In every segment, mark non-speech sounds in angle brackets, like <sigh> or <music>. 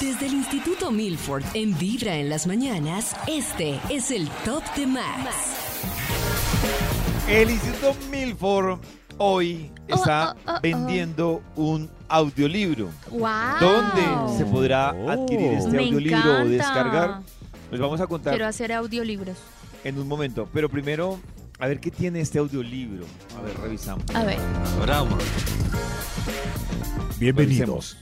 Desde el Instituto Milford en Vibra en las mañanas, este es el Top de Max. El Instituto Milford hoy está oh, oh, oh. vendiendo un audiolibro. ¡Wow! ¿Dónde se podrá adquirir este Me audiolibro o descargar? Les vamos a contar Quiero hacer audiolibros. en un momento. Pero primero, a ver qué tiene este audiolibro. A ver, revisamos. A ver. Bienvenidos.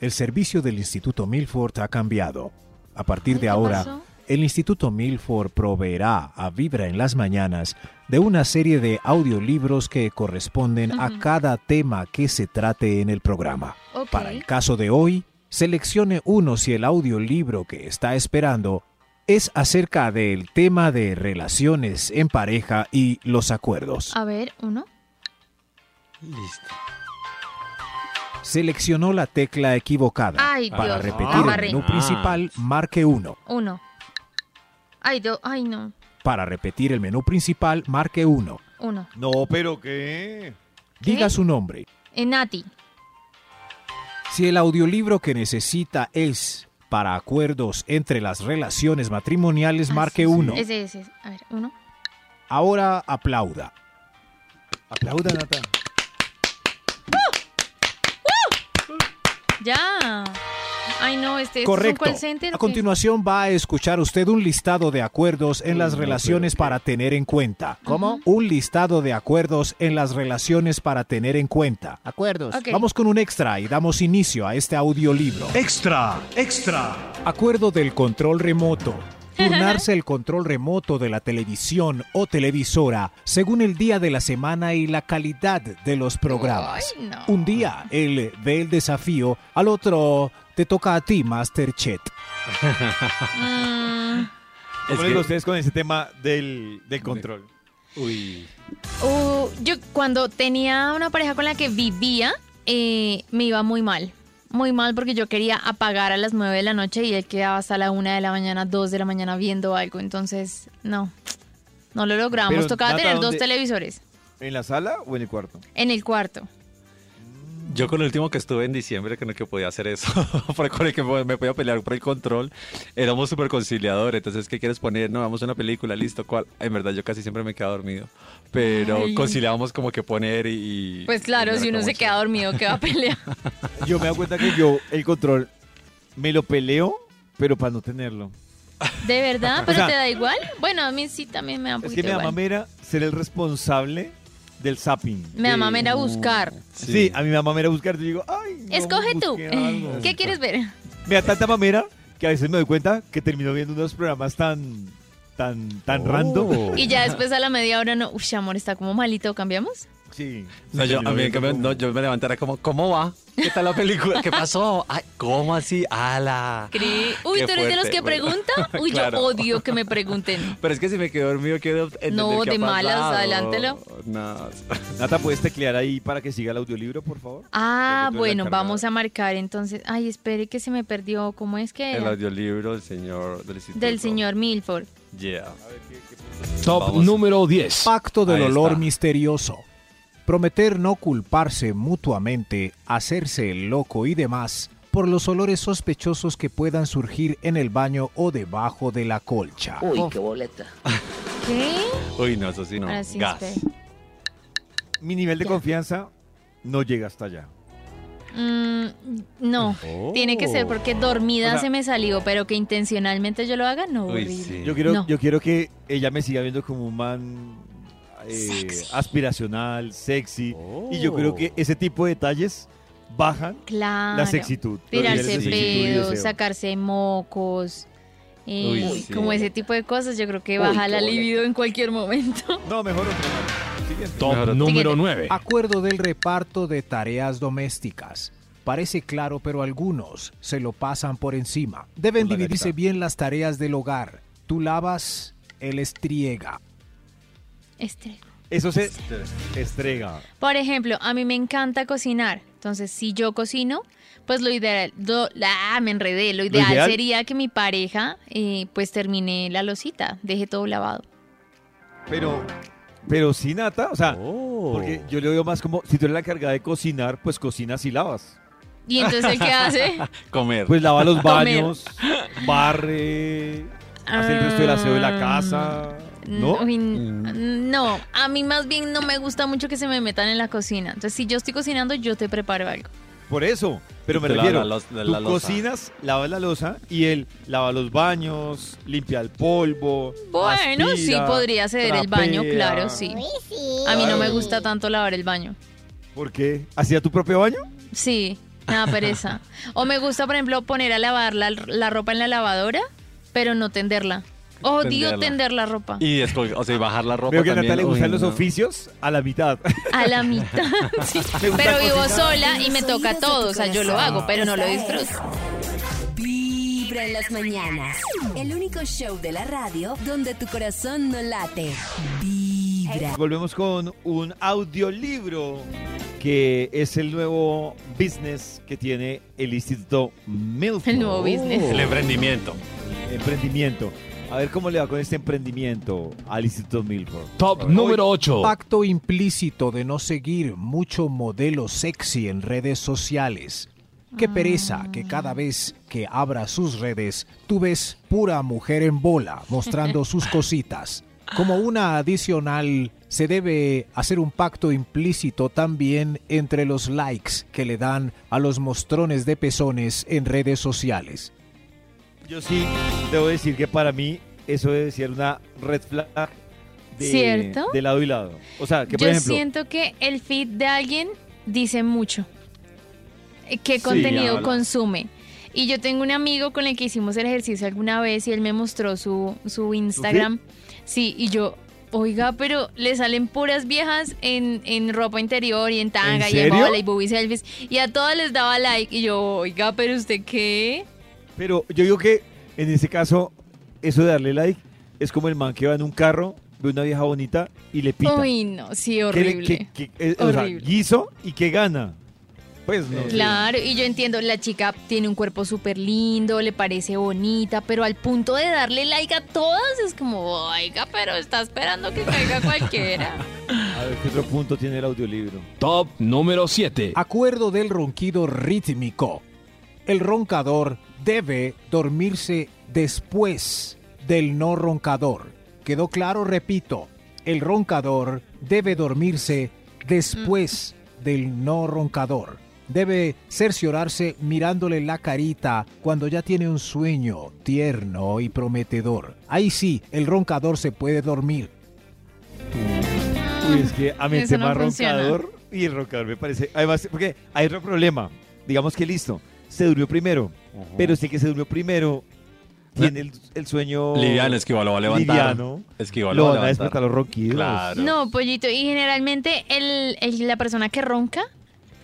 El servicio del Instituto Milford ha cambiado. A partir de ¿qué ahora, pasó? el Instituto Milford proveerá a Vibra en las mañanas de una serie de audiolibros que corresponden a cada tema que se trate en el programa. Para el caso de hoy, seleccione uno si el audiolibro que está esperando es acerca del tema de relaciones en pareja y los acuerdos. A ver, uno. Seleccionó la tecla equivocada. Ay, Para Dios. repetir el barré. menú principal, marque 1. Uno. Ay, do- Ay, no. Para repetir el menú principal, marque 1. Uno. No, pero ¿qué? Diga ¿Qué? su nombre. Enati. Si el audiolibro que necesita es para acuerdos entre las relaciones matrimoniales, Ah, marque sí, 1. Ese, ese. A ver, uno. Ahora aplauda. Aplauda, Nata. Ya. Ay, no, este es un Correcto. call center. A ¿o qué? continuación va a escuchar usted un listado de acuerdos en las relaciones pero- para tener en cuenta. ¿Cómo? Un listado de acuerdos en las relaciones para tener en cuenta. Acuerdos. Ok. Vamos con un extra y damos inicio a este audiolibro. Extra, extra. Acuerdo del control remoto. Turnarse el control remoto de la televisión o televisora según el día de la semana y la calidad de los programas. Ay, no. Un día él ve el desafío, al otro te toca a ti, Masterchef. Mm, ¿Cómo les ustedes con ese tema del, del control? Uy. uh, yo cuando tenía una pareja con la que vivía, eh, me iba muy mal. Muy mal porque yo quería apagar a las 9 de la noche y él quedaba hasta la 1 de la mañana, 2 de la mañana viendo algo. Entonces, no. No lo logramos. Pero, Tocaba Nata, tener dos ¿dónde? televisores ¿En la sala o en el cuarto? en el cuarto. Yo con el último que estuve en diciembre, con el que podía hacer eso, <laughs> por- con el que me podía pelear por el control, éramos súper conciliadores. Entonces, ¿qué quieres poner? No, vamos a una película, listo, ¿cuál? En verdad, yo casi siempre me quedaba dormido. Pero Ay. conciliábamos como que poner y... Pues claro, y si uno se queda dormido, que va a pelear. <laughs> Yo me doy cuenta que yo el control me lo peleo, pero para no tenerlo. ¿De verdad? ¿Pero sea, te da igual? Bueno, a mí sí también me da un Es poquito que me da igual. mamera ser el responsable del zapping. Me da mamera buscar. Sí. a mí me da mamera buscar. Yo digo, ay, no, Escoge tú. busqué algo. ¿Qué quieres ver? Me da tanta mamera que a veces me doy cuenta que termino viendo unos programas tan, tan, tan Oh. random. Y ya después a la media hora no. Uy, amor, está como malito, ¿cambiamos? Sí. No, yo, a mí, cambio, no, yo me levantara como, ¿cómo va? ¿Qué tal la película? ¿Qué pasó? Ay, ¿Cómo así? ¡Ala! Cree- Uy, ¿tú eres de los que bueno. pregunta? <laughs> Uy, Claro. yo odio que me pregunten. Pero es que si me quedo dormido, quedo en No, ¿qué de ha malas, pasado? adelántelo. No. Nata, ¿puedes teclear ahí para que siga el audiolibro, por favor? Ah, bueno, vamos a marcar entonces. Ay, espere que se me perdió. ¿Cómo es que El audiolibro del señor del señor Milford. Yeah. Top Vamos. número 10. Pacto del Ahí olor está. misterioso. Prometer no culparse mutuamente, hacerse el loco y demás por los olores sospechosos que puedan surgir en el baño o debajo de la colcha. Uy, qué boleta. ¿Qué? Uy, no, eso sí no. Ahora sí, Gas. Mi nivel de Ya. confianza no llega hasta allá. Mm, no, Oh. tiene que ser porque dormida O sea- se me salió, pero que intencionalmente yo lo haga, no. Uy, sí. Yo quiero, No. yo quiero que ella me siga viendo como un man eh, aspiracional, sexy. Y yo creo que ese tipo de detalles bajan Claro. la sexitud. Tirarse pedos, sacarse mocos. eh, Uy, sí. Como ese tipo de cosas, yo creo que Uy, baja qué la libido en cualquier momento. <laughs> No, mejor otro. Siguiente. Top Mejor- número Siguiente. 9. Acuerdo del reparto de tareas domésticas. Parece claro, pero algunos se lo pasan por encima. Deben Por dividirse bien las tareas del hogar. Tú lavas, el estriega. Este. Eso se estrega. Por ejemplo, a mí me encanta cocinar. Entonces, si yo cocino, pues lo ideal, lo- ah, me enredé. Lo ideal, ideal? sería que mi pareja, eh, pues termine la losita, deje todo lavado. Pero, pero sí, Nata, o sea, Oh. porque yo lo veo más como, si tú eres la encargada de cocinar, pues cocinas y lavas. Y entonces, ¿el qué hace? <laughs> Comer. Pues lava los Comer. baños, barre, hace el resto del aseo de la casa, ¿no? Uy, Mm. no, a mí más bien no me gusta mucho que se me metan en la cocina. Entonces, si yo estoy cocinando, yo te preparo algo. Por eso, pero Y me tú refiero, la tú la loza. cocinas, lavas la losa y él lava los baños, limpia el polvo. Bueno, sí, podría ser el baño, claro, sí. A mí no me gusta tanto lavar el baño. ¿Por qué? ¿Hacía tu propio baño? Sí, nada pereza. <laughs> O me gusta, por ejemplo, poner a lavar la, la ropa en la lavadora, pero no tenderla. Odio Tenderla. tender la ropa. Y después, o sea, y bajar la ropa Veo que a también. Natalia le gustan los no. oficios a la mitad. A la mitad. <laughs> sí. Me gusta Pero vivo cocinar. sola y me toca todo. O sea, yo lo hago, pero no lo disfruto. Vibra en las mañanas. El único show de la radio donde tu corazón no late. Vibra. Volvemos con un audiolibro que es el nuevo business que tiene el Instituto Milford. El nuevo business. El emprendimiento. Emprendimiento. A ver cómo le va con este emprendimiento al Instituto Milford. Top número 8. Pacto implícito de no seguir mucho modelo sexy en redes sociales. Qué pereza que cada vez que abra sus redes, tú ves pura mujer en bola mostrando <laughs> sus cositas. Como una adicional, se debe hacer un pacto implícito también entre los likes que le dan a los mostrones de pezones en redes sociales. Yo sí debo decir que para mí eso debe ser una red flag de, ¿Cierto? de lado y lado. O sea, que por Yo ejemplo, siento que el feed de alguien dice mucho. Eh, ¿Qué Sí, contenido habla. consume? Y yo tengo un amigo con el que hicimos el ejercicio alguna vez y él me mostró su, su Instagram. Sí, y yo, oiga, pero le salen puras viejas en, en ropa interior y en tanga ¿En y en bola y booby selfies. Y a todas les daba like. Y yo, oiga, pero usted qué? Pero yo digo que en ese caso, eso de darle like es como el man que va en un carro, ve una vieja bonita y le pita. Uy, no, sí, ¿Qué le- horrible. qué- qué- eh, o sea, guiso y qué gana. Pues no. sé. Claro, y yo entiendo, la chica tiene un cuerpo súper lindo, le parece bonita, pero al punto de darle like a todas es como, oiga, pero está esperando que caiga cualquiera. <laughs> A ver qué otro punto tiene el audiolibro. Top número 7. Acuerdo del ronquido rítmico. El roncador debe dormirse después del no roncador. ¿Quedó claro? Repito, el roncador debe dormirse después del no roncador. Debe cerciorarse mirándole la carita cuando ya tiene un sueño tierno y prometedor. Ahí sí, el roncador se puede dormir. Uy, es que a mí el no tema funciona. roncador y el roncador me parece. Además, porque hay otro problema. Digamos que listo, se durmió primero, pero si el que se durmió primero tiene el, el sueño. Liviano, es que igual lo va a levantar. Liviano. Es que igual Lo lo va a a levantar. los ronquidos. Claro. No, pollito, y generalmente el, el- la persona que ronca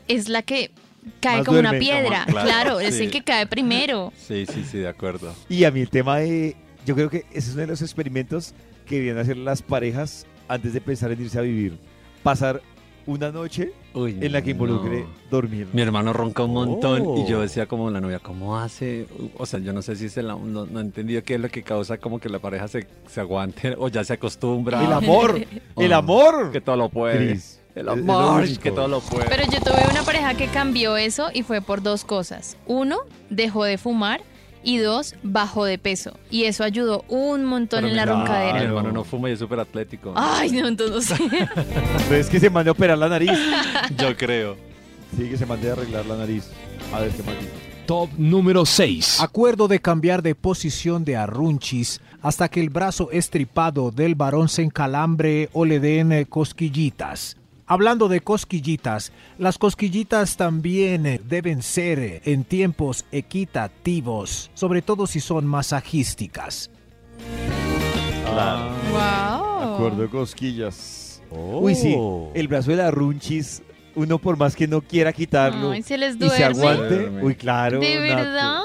es la que cae Más como una piedra. Como- claro, claro, es sí. el que cae primero. Sí, sí, sí, de acuerdo. Y a mí el tema de. Yo creo que ese es uno de los experimentos que deberían hacer las parejas antes de pensar en irse a vivir. Pasar una noche Uy, en la que involucre no. dormir. Mi hermano ronca un montón Oh. y yo decía como la novia, ¿cómo hace? O sea, yo no sé si se la, no, no he entendido qué es lo que causa como que la pareja se, se aguante o ya se acostumbra. El amor. <laughs> el Oh, amor. Que todo lo puede. El amor, que todo lo puede. Pero yo tuve una pareja que cambió eso y fue por dos cosas. Uno, dejó de fumar y dos, bajó de peso. Y eso ayudó un montón Pero en la Mi roncadera. hermano no fuma y es súper atlético. Ay, no, entonces <laughs> Entonces que se mande a operar la nariz. <laughs> Yo creo. Sí, que se mande a arreglar la nariz. A ver qué más. Top número 6. Acuerdo de cambiar de posición de arrunchis hasta que el brazo estripado del varón se encalambre o le den eh, cosquillitas. Hablando de cosquillitas, las cosquillitas también eh, deben ser eh, en tiempos equitativos, sobre todo si son masajísticas. Claro. wow. Acuerdo cosquillas. Uy, sí. El brazo de la runchis, uno por más que no quiera quitarlo Ay, se les y se aguante. Duerme. Uy, claro. ¿De verdad?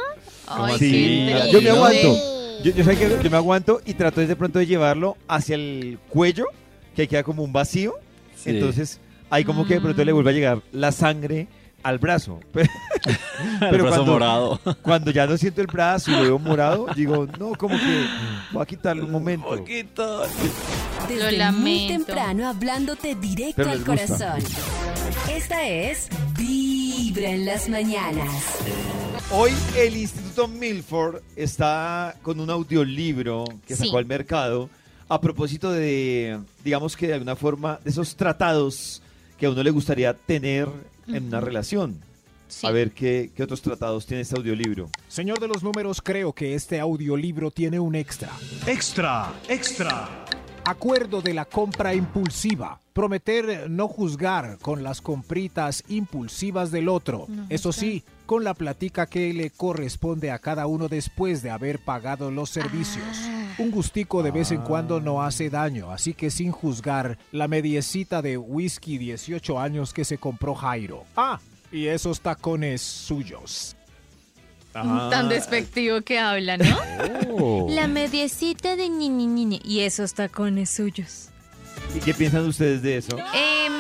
Ay, Sí, qué yo me aguanto. Yo, yo, sé que yo me aguanto y trato de pronto de llevarlo hacia el cuello, que queda como un vacío. Sí. Entonces, ahí como que de pronto le vuelve a llegar la sangre al brazo. El <laughs> Pero brazo cuando- morado. Cuando ya no siento el brazo y lo veo morado, digo, no, como que voy a quitarle un momento. Poquito. Desde Lo muy lamento. temprano hablándote directo Pero al corazón. Esta es Vibra en las mañanas. Hoy el Instituto Milford está con un audiolibro que Sí. sacó al mercado a propósito de, digamos que de alguna forma, de esos tratados que a uno le gustaría tener en una relación. Sí. A ver qué, qué otros tratados tiene este audiolibro. Señor de los números, creo que este audiolibro tiene un extra. Extra, extra. Acuerdo de la compra impulsiva. Prometer no juzgar con las compritas impulsivas del otro. No Eso sí, con la platica que le corresponde a cada uno después de haber pagado los servicios. Ah. Un gustico de vez en cuando no hace daño, así que sin juzgar la mediecita de whisky 18 años que se compró Jairo. Ah, y esos tacones suyos. Tan despectivo que habla, ¿no? Oh. La mediecita de ñi, ñi, ñi, ñi. Y esos tacones suyos. ¿Y qué piensan ustedes de eso? Em,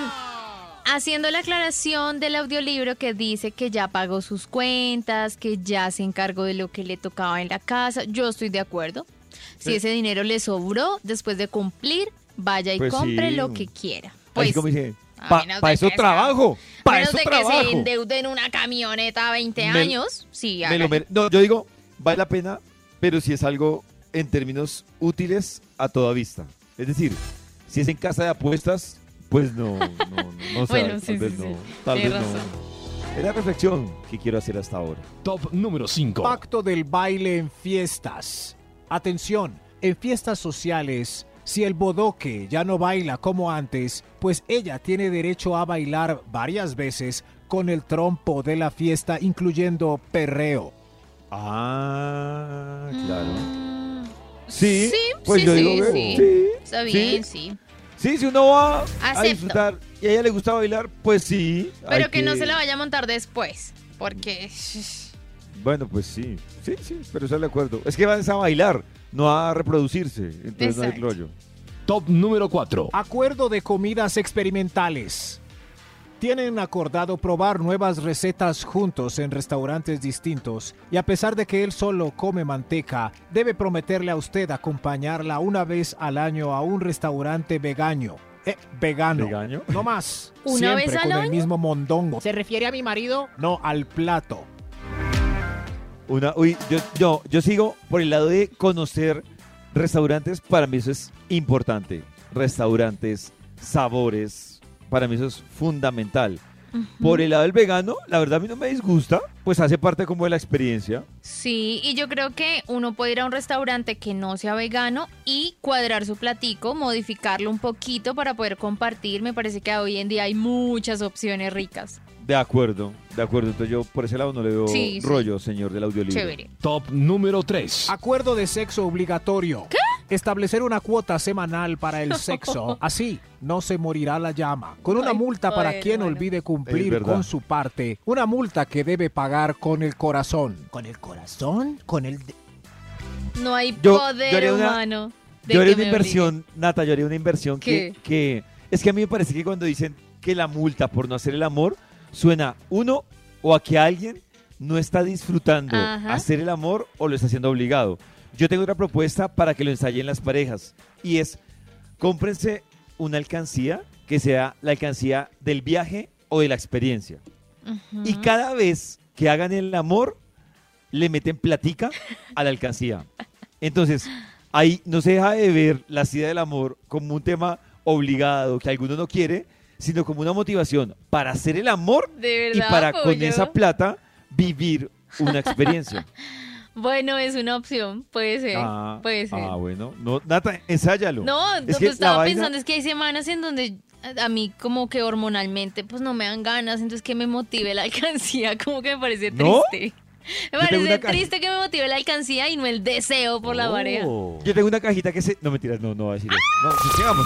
haciendo la aclaración del audiolibro que dice que ya pagó sus cuentas, que ya se encargó de lo que le tocaba en la casa, yo estoy de acuerdo. Si ese dinero le sobró después de cumplir, vaya y Pues compre sí. lo que quiera. Así Pues, como dice, a para menos de eso que trabajo, a para menos eso de que trabajo. se endeude en una camioneta a 20 Me- años, sí, Me lo hágale. mere- no, yo digo, vale la pena, pero si es algo en términos útiles a toda vista. Es decir, si es en casa de apuestas, pues no, no, no, no <laughs> sé, Bueno, tal sí, vez sí, no, sí. tal vez no. Es la reflexión que quiero hacer hasta ahora. Top número 5. Pacto del baile en fiestas. Atención, en fiestas sociales, si el bodoque ya no baila como antes, pues ella tiene derecho a bailar varias veces con el trompo de la fiesta, incluyendo perreo. Ah, claro. Mm, Sí, sí, pues sí, yo sí, digo que sí. sí, Está bien, sí. Sí, si uno va a disfrutar y a ella le gusta bailar, pues sí. Pero que no se la vaya a montar después, porque... Bueno, pues sí, sí, sí, pero estoy de acuerdo. Es que vas a bailar, no a reproducirse, entonces no hay Exacto. rollo. Top número 4. Acuerdo de comidas experimentales. Tienen acordado probar nuevas recetas juntos en restaurantes distintos y a pesar de que él solo come manteca, debe prometerle a usted acompañarla una vez al año a un restaurante vegano. Eh, vegano. ¿Vegano? No más. ¿Una Siempre vez al con el año? mismo mondongo. ¿Se refiere a mi marido? No, al plato. Una, uy, yo, yo, yo sigo por el lado de conocer restaurantes, para mí eso es importante. Restaurantes, sabores, para mí eso es fundamental. Por el lado del vegano, la verdad a mí no me disgusta, pues hace parte como de la experiencia. Sí, y yo creo que uno puede ir a un restaurante que no sea vegano y cuadrar su platico, modificarlo un poquito para poder compartir. Me parece que hoy en día hay muchas opciones ricas. De acuerdo, de acuerdo. Entonces yo por ese lado no le veo Sí, sí. rollo, señor del audiolibro. Chévere. Top número 3. Acuerdo de sexo obligatorio. Establecer una cuota semanal para el <laughs> sexo. Así no se morirá la llama. Con una Ay, multa para bueno, quien bueno. olvide Es cumplir verdad. con su parte. Una multa que debe pagar con el corazón. ¿Con el corazón? Con el... de- No hay Yo- yo poder haría una- humano. de Yo haría que una me inversión, Nata, yo haría una inversión que, ¿Qué? que... Es que a mí me parece que cuando dicen que la multa por no hacer el amor, suena uno o a que alguien no está disfrutando Ajá. hacer el amor o lo está haciendo obligado. Yo tengo otra propuesta para que lo ensayen las parejas y es, cómprense una alcancía que sea la alcancía del viaje o de la experiencia. Y cada vez que hagan el amor, le meten platica a la alcancía. Entonces, ahí no se deja de ver la sida del amor como un tema obligado que alguno no quiere, sino como una motivación para hacer el amor De y para con esa plata vivir una experiencia. <laughs> Bueno, es una opción. Puede ser. ah, puede ser. ah, bueno. No, Nata, ensáyalo. No, Es lo que estaba vaina- pensando es que hay semanas en donde a mí como que hormonalmente pues no me dan ganas, entonces que me motive la <laughs> alcancía, como que me parece ¿No? triste. Me parece triste que me motive la alcancía y no el deseo por la pareja. Oh. Yo tengo una cajita que se... No, mentiras, no, no voy a decir eso. No, sigamos.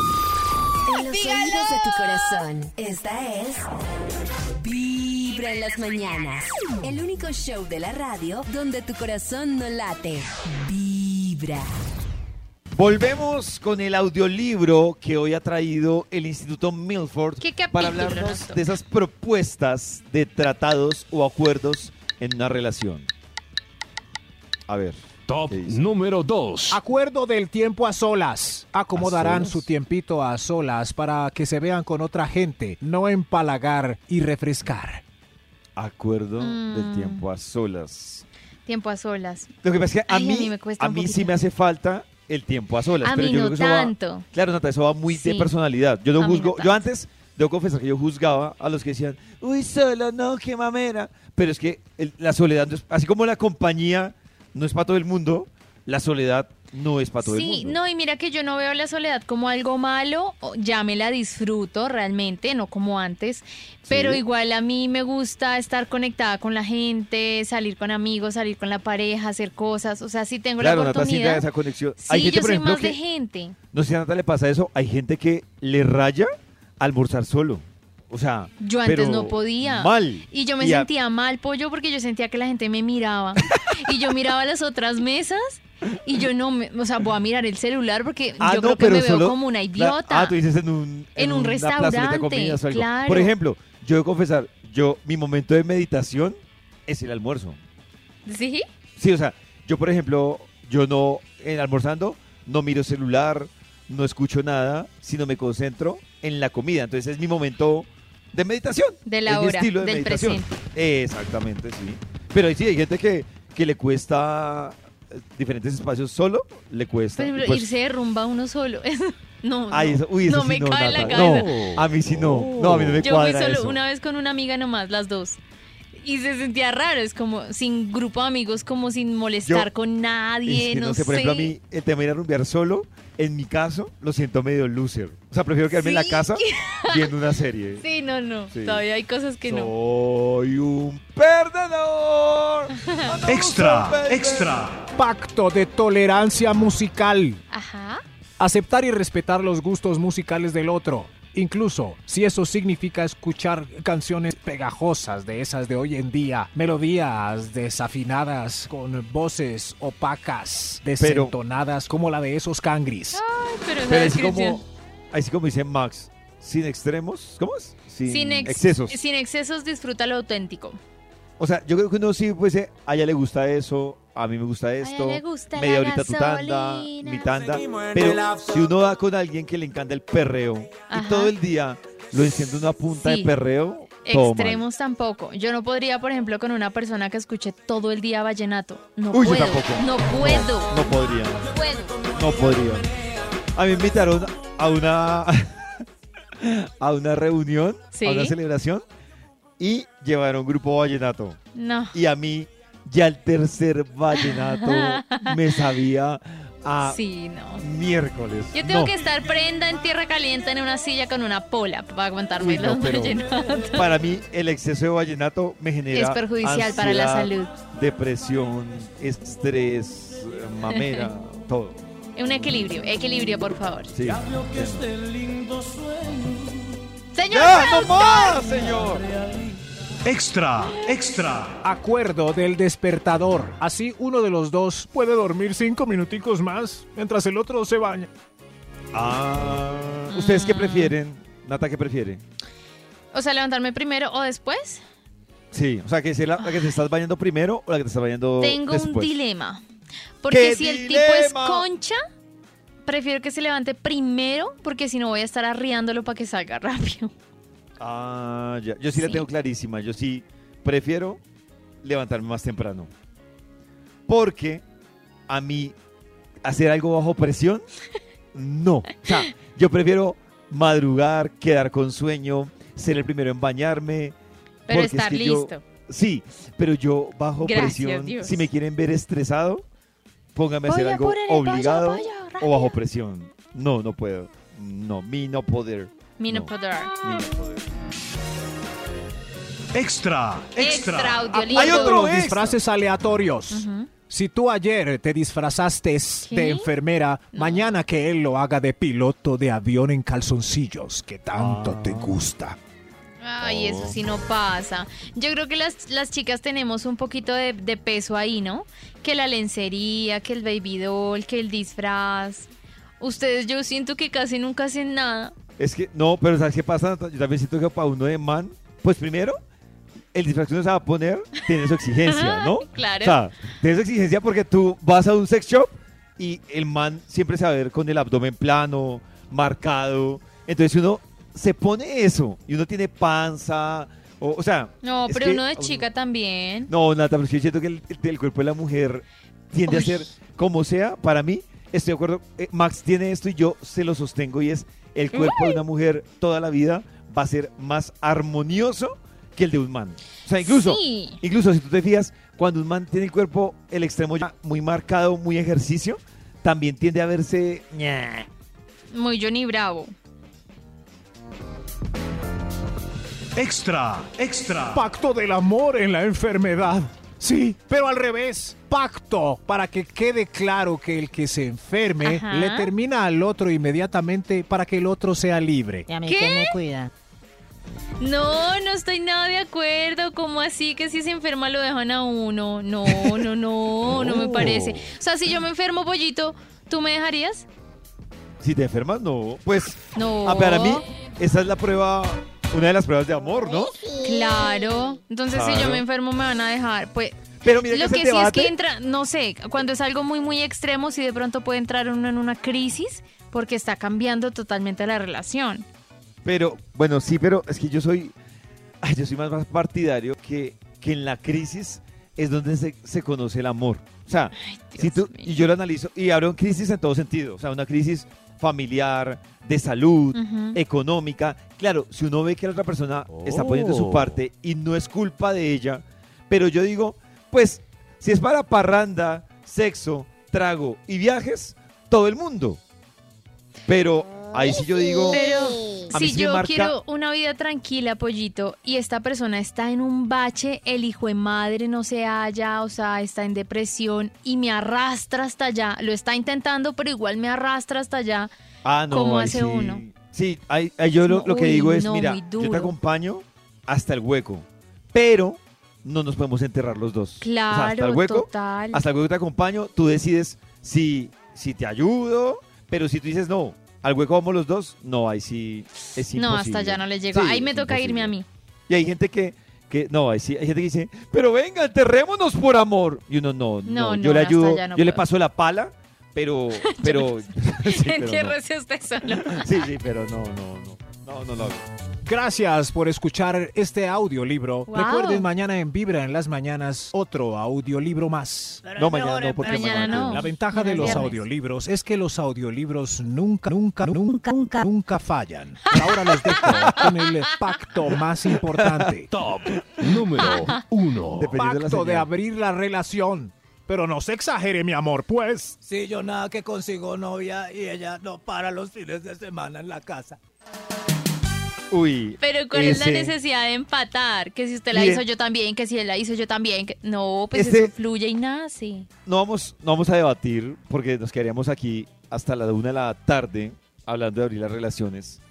En los oídos de tu corazón, esta es Vibra en las mañanas. El único show de la radio donde tu corazón no late. Vibra. Vibra. Volvemos con el audiolibro que hoy ha traído el Instituto Milford ¿Qué capítulo para nos hablarnos toca? de esas propuestas de tratados o acuerdos en una relación. A ver. Top número 2. Acuerdo del tiempo a solas. Acomodarán ¿A solas? su tiempito a solas para que se vean con otra gente, no empalagar y refrescar. Acuerdo Mm. del tiempo a solas. Tiempo a solas. Lo que pasa es que a Ay, a mí, me a mí sí me hace falta el tiempo a solas. A pero mí yo no creo que eso va- tanto. claro, Nata, eso va muy de personalidad. Yo no A mí no juzgo. yo antes, debo confesar que yo juzgaba a los que decían, uy, solo, no, qué mamera. Pero es que el- la soledad, así como la compañía no es para todo el mundo, la soledad no es para todo el Sí, mundo. no, y mira que yo no veo la soledad como algo malo, ya me la disfruto realmente, no como antes, pero Sí. igual a mí me gusta estar conectada con la gente, salir con amigos, salir con la pareja, hacer cosas, o sea, si tengo Claro, la sí oportunidad. esa conexión. Sí, Hay gente, yo por soy ejemplo, más de gente. no sé si a Nata le pasa eso, hay gente que le raya almorzar solo. O sea, Yo antes no podía. Mal. Y yo me Y a- sentía mal, pollo, porque yo sentía que la gente me miraba. y yo miraba las otras mesas y yo no, me, o sea, voy a mirar el celular porque Ah, yo no, creo que me veo como una Cla- idiota. Ah, tú dices en un, En un plazoleta de restaurante, comidas claro. Por ejemplo, yo debo confesar, yo, mi momento de meditación es el almuerzo. ¿Sí? Sí, o sea, yo, por ejemplo, yo no, en almorzando, no miro celular, no escucho nada, sino me concentro en la comida. Entonces es mi momento de meditación. De la es mi hora, estilo de del meditación. presente. Exactamente, sí. Pero ahí sí, hay gente que, que le cuesta eh, diferentes espacios solo, le cuesta. Pero y pues- irse de rumba uno solo. <laughs> no, Ay, no, eso, uy, eso no sí me no, cabe en la cabeza. No, a mí sí no. No, a mí no me Yo fui solo eso. una vez con una amiga nomás, las dos. Y se sentía raro, es como sin grupo de amigos, como sin molestar Yo- con nadie, Es que no, sé, por ejemplo, a mí el tema de ir a rumbear solo, en mi caso, lo siento medio loser. O sea, prefiero quedarme en la Sí. casa <laughs> viendo una serie. Sí, no, no. Sí. Todavía hay cosas que no. Soy un perdedor. <laughs> Extra, extra. Pacto de tolerancia musical. Ajá. Aceptar y respetar los gustos musicales del otro. Incluso si eso significa escuchar canciones pegajosas de esas de hoy en día, melodías desafinadas con voces opacas, desentonadas como la de esos cangris. Ay, pero Pero así descripción. como, así como dice Max, sin extremos, ¿cómo es? Sin, Sin ex- excesos. Sin excesos disfruta lo auténtico. O sea, yo creo que uno sí, pues, eh, a ella le gusta eso, a mí me gusta esto, le gusta media horita tu tanda, mi tanda. Pero si uno va con alguien que le encanta el perreo y todo el día lo enciende una punta Sí. de perreo. Extremos tampoco. Yo no podría, por ejemplo, con una persona que escuche todo el día vallenato. No Uy, yo puedo. tampoco. No puedo. No podría, No puedo. no podría. A mí me invitaron a una <laughs> a una reunión, Sí. a una celebración y llevaron grupo vallenato. No. Y a mí ya el tercer vallenato <laughs> me sabía a Sí, no. miércoles. Yo tengo No, que estar prenda en tierra caliente en una silla con una pola para aguantarme Uy, no, los vallenatos. Para mí el exceso de vallenato me genera Es perjudicial para la ansiedad, salud. Depresión, estrés, mamera, <laughs> todo. Un equilibrio, equilibrio, por favor. Sí. Señor, ¡Ya, no más, señor! Extra, extra. Acuerdo del despertador. Así uno de los dos puede dormir cinco minuticos más mientras el otro se baña. Ah, ¿Ustedes qué prefieren? Nata, ¿qué prefiere? o sea, levantarme primero o después. Sí, o sea, que, sea la, la que te estás bañando primero o la que te estás bañando Tengo después. un dilema. Porque ¿Qué si el tipo es concha, prefiero que se levante primero, porque si no voy a estar arriándolo para que salga <laughs> rápido. Ah, ya. Yo sí, la tengo clarísima. Yo sí prefiero levantarme más temprano. Porque a mí hacer algo bajo presión, <laughs> no. O sea, yo prefiero madrugar, quedar con sueño, ser el primero en bañarme. Pero es estar yo- listo. sí, pero yo bajo Gracias, presión, Dios. si me quieren ver estresado, póngame a hacer algo obligado o bajo presión. No, no puedo. No, mi no poder. Mi no No. poder. Mi no poder. Extra, Extra extra. audiolibro. Hay otro los extra. disfraces aleatorios. Si tú ayer te disfrazaste ¿Qué? de enfermera, No. mañana que él lo haga de piloto de avión en calzoncillos, que tanto Ah. te gusta. Ay, eso sí no pasa. Yo creo que las, las chicas tenemos un poquito de, de peso ahí, ¿no? Que la lencería, que el baby doll, que el disfraz. Ustedes yo siento que casi nunca hacen nada. Es que, no, pero ¿sabes qué pasa? Yo también siento que para uno de man, pues primero, el disfraz que uno se va a poner tiene su exigencia, <laughs> ¿no? Claro. O sea, tiene su exigencia porque tú vas a un sex shop y el man siempre se va a ver con el abdomen plano, marcado. Entonces uno se pone eso y uno tiene panza, o, o sea... No, pero que uno de a chica también. No, Nata, pero yo siento que el, el- el cuerpo de la mujer tiende a Uy. ser como sea. Para mí, estoy de acuerdo. eh, Max tiene esto y yo se lo sostengo y es el cuerpo de una mujer toda la vida va a ser más armonioso que el de un man. O sea, incluso, Sí. incluso si tú te fijas, cuando un man tiene el cuerpo, el extremo ya muy marcado, muy ejercicio, también tiende a verse... ña. Muy Johnny Bravo. Extra, extra. Pacto del amor en la enfermedad. Sí, pero al revés. Pacto para que quede claro que el que se enferme Ajá. le termina al otro inmediatamente para que el otro sea libre. ¿Y a mí ¿Qué? quién me cuida? No, no estoy nada de acuerdo. ¿Cómo así que si se enferma lo dejan a uno? No, no, no, no me <laughs> parece. O sea, si yo me enfermo, pollito, ¿tú me dejarías? Si te enfermas, no. Pues, No. ah, para mí, esa es la prueba, una de las pruebas de amor, ¿no? Claro. Entonces, si yo me enfermo, me van a dejar. Pues. Pero mira Lo que, que ese sí es debate- que entra, no sé, cuando es algo muy, muy extremo, si de pronto puede entrar uno en una crisis porque está cambiando totalmente la relación. Pero, bueno, sí, pero es que yo soy, ay, yo soy más, más partidario que, que en la crisis es donde se, se conoce el amor. O sea, Dios si tú, y yo lo analizo, y hablo en crisis en todo sentido, o sea, una crisis familiar, de salud, Ujú. económica. Claro, si uno ve que la otra persona está poniendo su Oh. parte y no es culpa de ella, pero yo digo, pues, si es para parranda, sexo, trago y viajes, todo el mundo. Pero ahí sí yo digo... Pero A mí si sí yo marca- quiero una vida tranquila, pollito, y esta persona está en un bache, el hijo de madre no se halla, o sea, está en depresión y me arrastra hasta allá, lo está intentando, pero igual me arrastra hasta allá. Ah, no, ¿Cómo ahí hace sí. uno? Sí, ahí, ahí yo lo, lo que Uy, digo es, no, mira, yo te acompaño hasta el hueco, pero no nos podemos enterrar los dos. O sea, hasta Claro, el hueco, total. hasta el hueco te acompaño, tú decides si, si te ayudo, pero si tú dices no, al hueco vamos los dos, no, ahí sí es imposible. No, hasta allá no le llego. Sí, Ahí me toca irme a mí. Y hay gente que, que no, ahí sí, hay gente que dice, pero venga, enterrémonos por amor. Y uno no, no, No, yo no, le ayudo, yo le paso la pala, pero, <laughs> pero, <laughs> <laughs> sí, pero no. Usted solo. Sí, sí, pero no, no, no. No, no lo hago. Gracias por escuchar este audiolibro. Wow. Recuerden mañana en Vibra en las mañanas otro audiolibro más. No, mañana no, porque Mañana no. La ventaja de los viernes. audiolibros es que los audiolibros nunca, nunca, nunca, nunca, nunca fallan. Ahora les dejo con el pacto más importante. Top número uno. Dependiendo de la Pacto de abrir la relación. Pero no se exagere, mi amor, pues. Sí, yo nada que consigo novia y ella no para los fines de semana en la casa. Uy. Pero ¿cuál es la necesidad de empatar? Que si usted la hizo yo también, que si él la hizo yo también. que- No, pues eso fluye y nace. No vamos, no vamos a debatir porque nos quedaríamos aquí hasta la una de la tarde hablando de abrir las relaciones.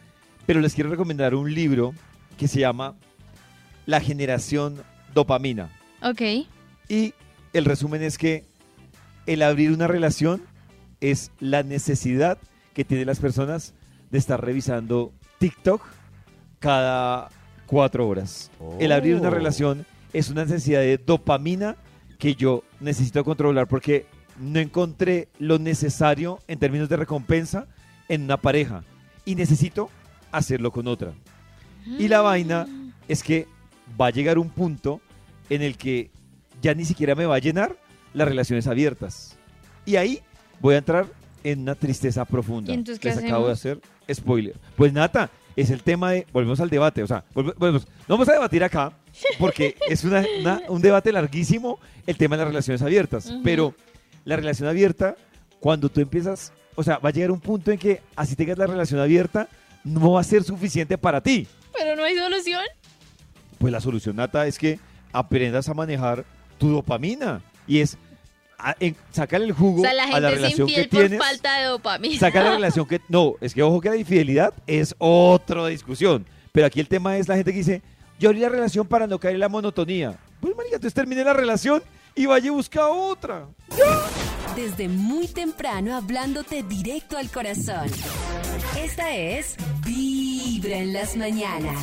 Pero les quiero recomendar un libro que se llama La generación dopamina. Ok. Y el resumen es que el abrir una relación es la necesidad que tienen las personas de estar revisando TikTok cada cuatro horas. El abrir una Oh. relación es una necesidad de dopamina que yo necesito controlar porque no encontré lo necesario en términos de recompensa en una pareja y necesito hacerlo con otra. Y la vaina es que va a llegar un punto en el que ya ni siquiera me va a llenar las relaciones abiertas. Y ahí voy a entrar en una tristeza profunda. ¿Y entonces qué Les acabo de hacer spoiler. Pues Nata, es el tema de, volvemos al debate, o sea, volve- volvemos, no vamos a debatir acá porque es una- una- un debate larguísimo el tema de las relaciones abiertas, Ujú. pero la relación abierta, cuando tú empiezas, o sea, va a llegar un punto en que así tengas la relación abierta, no va a ser suficiente para ti. Pero no hay solución. Pues la solución, Nata, es que aprendas a manejar tu dopamina. Y es a- en- sacar el jugo O sea, la a la gente es relación que por tienes. falta de dopamina. Sacar la relación que... No, es que ojo que la infidelidad es otra discusión. Pero aquí el tema es la gente que dice, yo abrí la relación para no caer en la monotonía. Pues, marica, entonces termine la relación y vaya y busca otra. Desde muy temprano hablándote directo al corazón. Esta es Vibra en las mañanas.